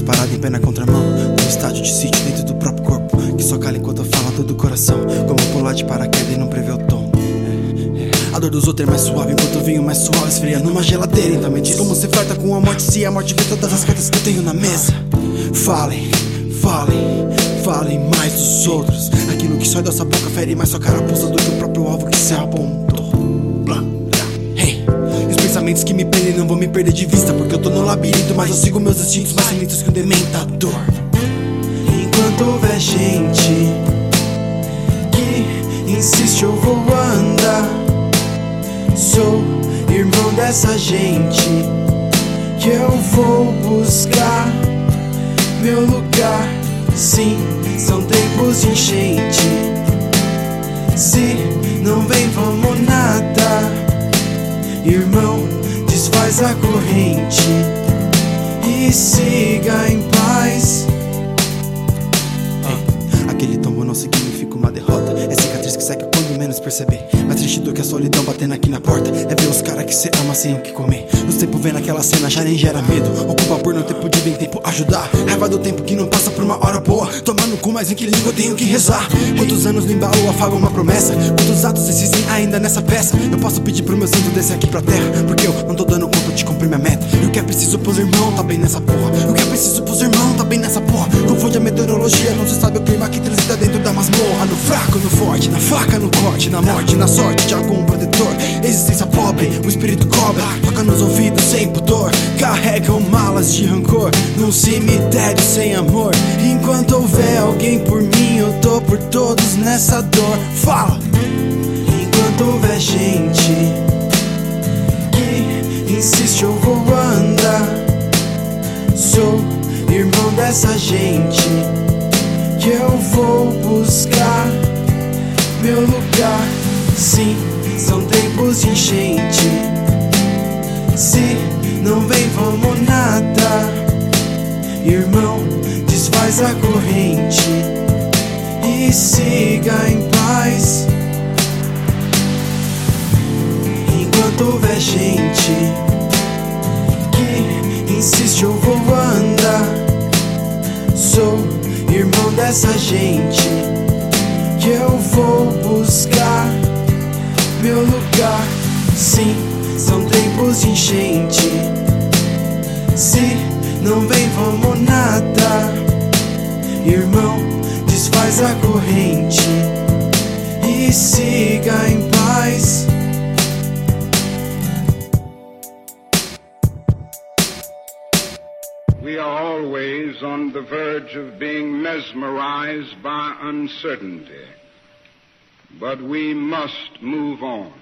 parado em pé na contramão. Um estádio de sítio dentro do próprio corpo. Que só cala enquanto fala do coração. Como pular de paraquedas e não prevê o tom. A dor dos outros é mais suave, enquanto o vinho mais suave esfria numa geladeira. Então me diz como você flerta com a morte se a morte vê todas as cartas que eu tenho na mesa. Falem, falem, falem mais dos outros. Aquilo que sai da sua boca fere mais sua carapuça do que o próprio alvo que se apontou. Pensamentos que me prendem não vão me perder de vista. Porque eu tô no labirinto, mas eu sigo meus instintos mais lentos que um dementador. Enquanto houver gente que insiste, eu vou andar. Sou irmão dessa gente que eu vou buscar meu lugar. Sim, são tempos de enchente. Desfaz a corrente e siga em paz. Aquele tombo não significa uma derrota. É cicatriz que seca quando menos perceber. Mais triste do que a solidão batendo aqui na porta. É ver os caras que cê ama sem o que comer. Os tempos vendo aquela cena já nem gera medo. Ocupa por não ter podido em tempo ajudar. Raiva do tempo que não passa por uma hora boa. Tomar no cu, mas em que língua eu tenho que rezar? Quantos anos no embalo afagam uma promessa? Quantos atos existem ainda nessa peça? Eu posso pedir pro meu santo descer aqui pra terra. Porque eu não tô dando conta de cumprir minha meta. E o que é preciso pros irmãos tá bem nessa porra. O que é preciso pros irmãos tá bem nessa porra. Confunde a meteorologia, não se sabe o que transita dentro da masmorra. No fraco, no forte, na faca, no corte, na morte, na sorte de algum protetor. Existência pobre, o espírito cobra, toca nos ouvidos sem pudor. Carregam malas de rancor num cemitério sem amor. Enquanto houver alguém por mim, eu tô por todos nessa dor. Fala! Enquanto houver gente que insiste, eu vou andar. Sou irmão dessa gente que eu vou buscar meu lugar. Sim, são tempos de enchente. Se não vem, vamos nada. Irmão, desfaz a corrente e siga em paz. Enquanto houver gente que insiste, eu vou andar. Sou irmão dessa gente que eu vou buscar meu lugar. Sim, são tempos de enchente. Se não vem, vamos nada. We are always on the verge of being mesmerized by uncertainty. But we must move on.